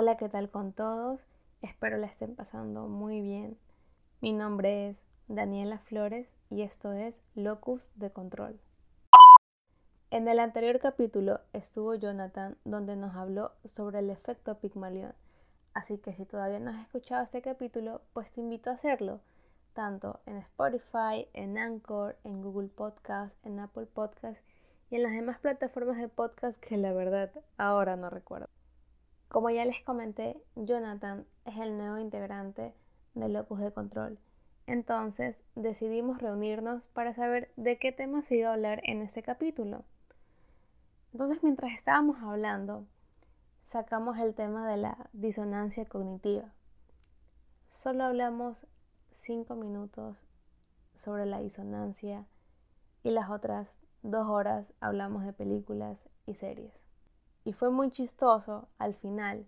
Hola, ¿qué tal con todos? Espero la estén pasando muy bien. Mi nombre es Daniela Flores y esto es Locus de Control. En el anterior capítulo estuvo Jonathan donde nos habló sobre el efecto Pigmalión. Así que si todavía no has escuchado este capítulo, pues te invito a hacerlo, tanto en Spotify, en Anchor, en Google Podcast, en Apple Podcast y en las demás plataformas de podcast que la verdad ahora no recuerdo. Como ya les comenté, Jonathan es el nuevo integrante de Locus de Control. Entonces decidimos reunirnos para saber de qué tema se iba a hablar en este capítulo. Entonces mientras estábamos hablando, sacamos el tema de la disonancia cognitiva. Solo hablamos cinco minutos sobre la disonancia y las otras dos horas hablamos de películas y series. Y fue muy chistoso al final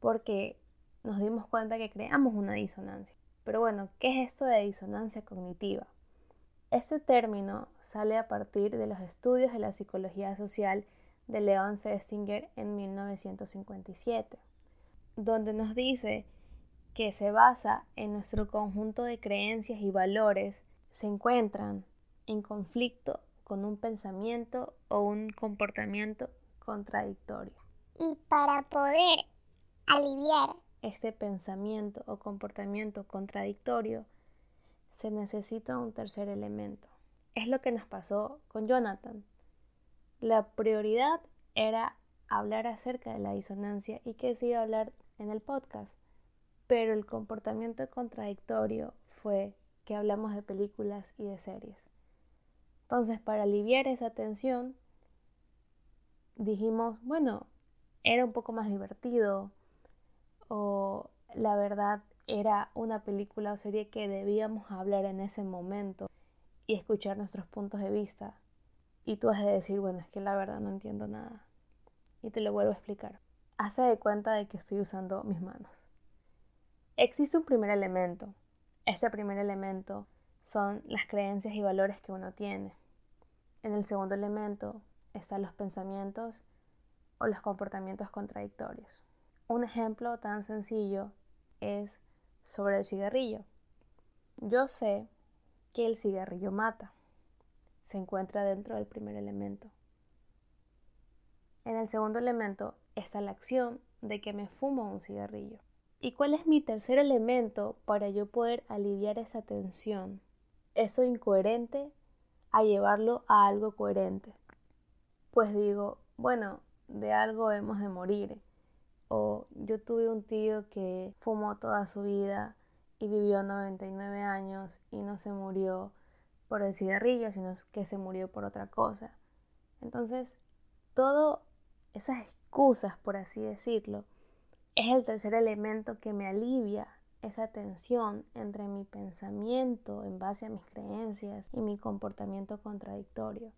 porque nos dimos cuenta que creamos una disonancia. Pero bueno, ¿qué es esto de disonancia cognitiva? Este término sale a partir de los estudios de la psicología social de Leon Festinger en 1957, donde nos dice que se basa en nuestro conjunto de creencias y valores se encuentran en conflicto con un pensamiento o un comportamiento contradictorio. Y para poder aliviar este pensamiento o comportamiento contradictorio, se necesita un tercer elemento. Es lo que nos pasó con Jonathan. La prioridad era hablar acerca de la disonancia y que se iba a hablar en el podcast, pero el comportamiento contradictorio fue que hablamos de películas y de series. Entonces, para aliviar esa tensión, dijimos, bueno, era un poco más divertido o la verdad era una película o serie que debíamos hablar en ese momento y escuchar nuestros puntos de vista. Y tú has de decir, bueno, es que la verdad no entiendo nada. Y te lo vuelvo a explicar. Hazte de cuenta de que estoy usando mis manos. Existe un primer elemento. Este primer elemento son las creencias y valores que uno tiene. En el segundo elemento están los pensamientos o los comportamientos contradictorios. Un ejemplo tan sencillo es sobre el cigarrillo. Yo sé que el cigarrillo mata. Se encuentra dentro del primer elemento. En el segundo elemento está la acción de que me fumo un cigarrillo. ¿Y cuál es mi tercer elemento para yo poder aliviar esa tensión? Eso incoherente a llevarlo a algo coherente pues digo, bueno, de algo hemos de morir. O yo tuve un tío que fumó toda su vida y vivió 99 años y no se murió por el cigarrillo, sino que se murió por otra cosa. Entonces, todo esas excusas, por así decirlo, es el tercer elemento que me alivia esa tensión entre mi pensamiento en base a mis creencias y mi comportamiento contradictorio.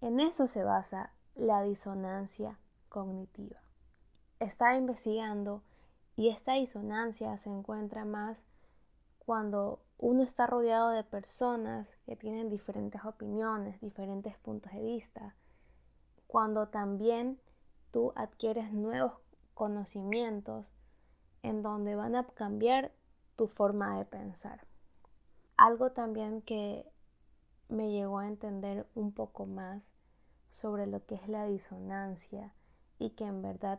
En eso se basa la disonancia cognitiva. Está investigando y esta disonancia se encuentra más cuando uno está rodeado de personas que tienen diferentes opiniones, diferentes puntos de vista, cuando también tú adquieres nuevos conocimientos en donde van a cambiar tu forma de pensar. Algo también que me llegó a entender un poco más sobre lo que es la disonancia y que en verdad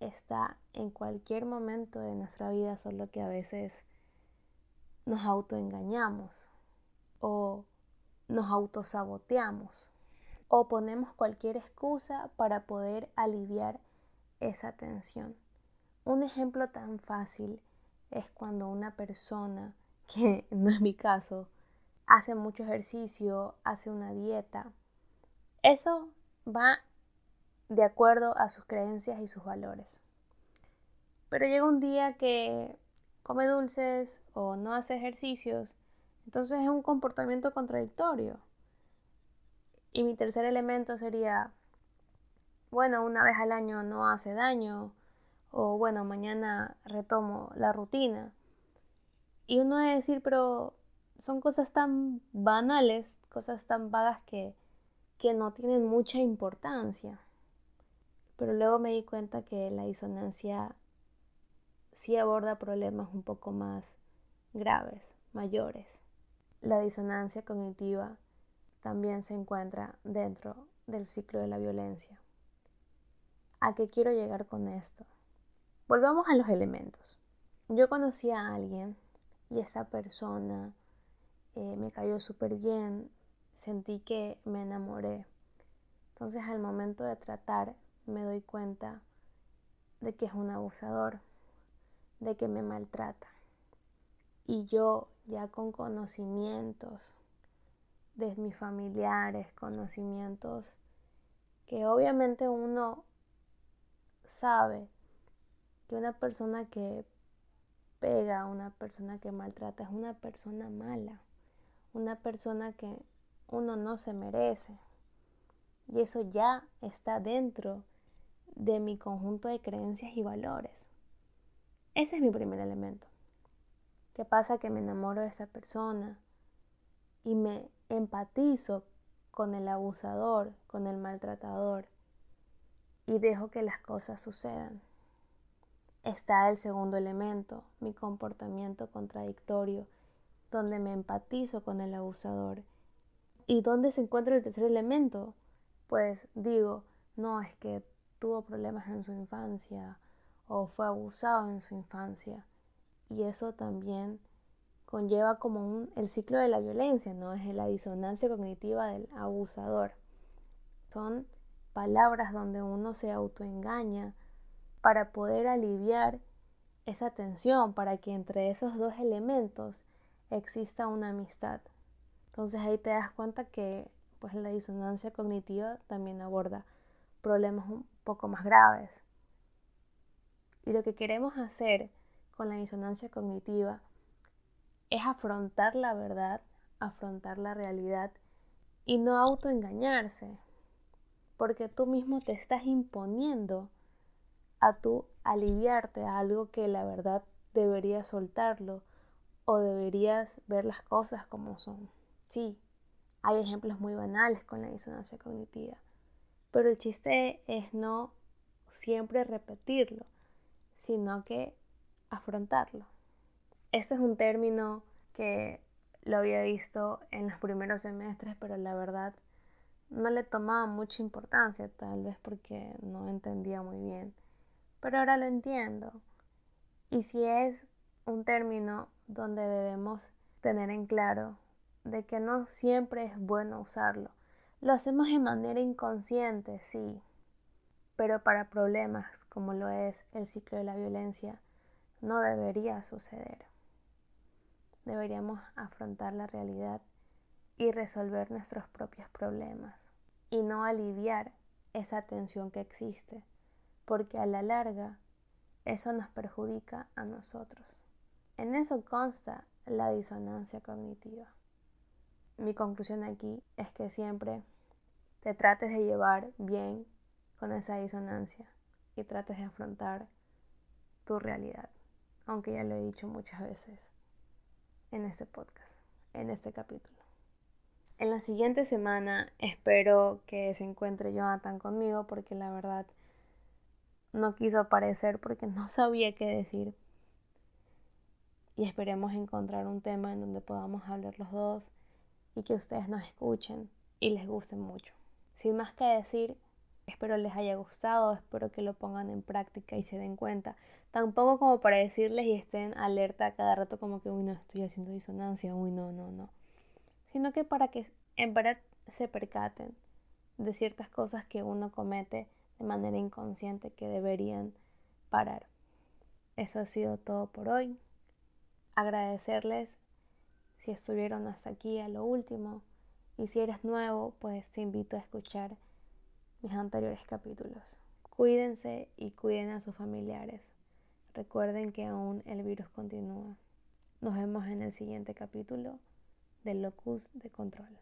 está en cualquier momento de nuestra vida, solo que a veces nos autoengañamos o nos autosaboteamos o ponemos cualquier excusa para poder aliviar esa tensión. Un ejemplo tan fácil es cuando una persona, que no es mi caso, hace mucho ejercicio, hace una dieta eso va de acuerdo a sus creencias y sus valores. Pero llega un día que come dulces o no hace ejercicios, entonces es un comportamiento contradictorio. Y mi tercer elemento sería, bueno, una vez al año no hace daño, o bueno, mañana retomo la rutina. Y uno debe decir, pero son cosas tan banales, cosas tan vagas que que no tienen mucha importancia. Pero luego me di cuenta que la disonancia sí aborda problemas un poco más graves, mayores. La disonancia cognitiva también se encuentra dentro del ciclo de la violencia. ¿A qué quiero llegar con esto? Volvamos a los elementos. Yo conocí a alguien y esta persona eh, me cayó súper bien, sentí que me enamoré. Entonces al momento de tratar me doy cuenta de que es un abusador, de que me maltrata. Y yo ya con conocimientos de mis familiares, conocimientos que obviamente uno sabe que una persona que pega, una persona que maltrata es una persona mala, una persona que uno no se merece. Y eso ya está dentro de mi conjunto de creencias y valores. Ese es mi primer elemento. ¿Qué pasa? Que me enamoro de esa persona y me empatizo con el abusador, con el maltratador y dejo que las cosas sucedan. Está el segundo elemento, mi comportamiento contradictorio, donde me empatizo con el abusador. ¿Y dónde se encuentra el tercer elemento? Pues digo, no, es que tuvo problemas en su infancia o fue abusado en su infancia. Y eso también conlleva como un, el ciclo de la violencia, ¿no? Es la disonancia cognitiva del abusador. Son palabras donde uno se autoengaña para poder aliviar esa tensión, para que entre esos dos elementos exista una amistad. Entonces ahí te das cuenta que pues la disonancia cognitiva también aborda problemas un poco más graves. Y lo que queremos hacer con la disonancia cognitiva es afrontar la verdad, afrontar la realidad y no autoengañarse, porque tú mismo te estás imponiendo a tú aliviarte a algo que la verdad deberías soltarlo o deberías ver las cosas como son. Sí, hay ejemplos muy banales con la disonancia cognitiva, pero el chiste es no siempre repetirlo, sino que afrontarlo. Este es un término que lo había visto en los primeros semestres, pero la verdad no le tomaba mucha importancia, tal vez porque no entendía muy bien. Pero ahora lo entiendo. Y si es un término donde debemos tener en claro de que no siempre es bueno usarlo. Lo hacemos de manera inconsciente, sí, pero para problemas como lo es el ciclo de la violencia, no debería suceder. Deberíamos afrontar la realidad y resolver nuestros propios problemas y no aliviar esa tensión que existe, porque a la larga eso nos perjudica a nosotros. En eso consta la disonancia cognitiva. Mi conclusión aquí es que siempre te trates de llevar bien con esa disonancia y trates de afrontar tu realidad, aunque ya lo he dicho muchas veces en este podcast, en este capítulo. En la siguiente semana espero que se encuentre Jonathan conmigo porque la verdad no quiso aparecer porque no sabía qué decir. Y esperemos encontrar un tema en donde podamos hablar los dos y que ustedes nos escuchen y les guste mucho. Sin más que decir, espero les haya gustado, espero que lo pongan en práctica y se den cuenta. Tampoco como para decirles y estén alerta cada rato como que, uy, no, estoy haciendo disonancia, uy, no, no, no. Sino que para que en verdad se percaten de ciertas cosas que uno comete de manera inconsciente que deberían parar. Eso ha sido todo por hoy. Agradecerles si estuvieron hasta aquí a lo último. Y si eres nuevo, pues te invito a escuchar mis anteriores capítulos. Cuídense y cuiden a sus familiares. Recuerden que aún el virus continúa. Nos vemos en el siguiente capítulo del Locus de Control.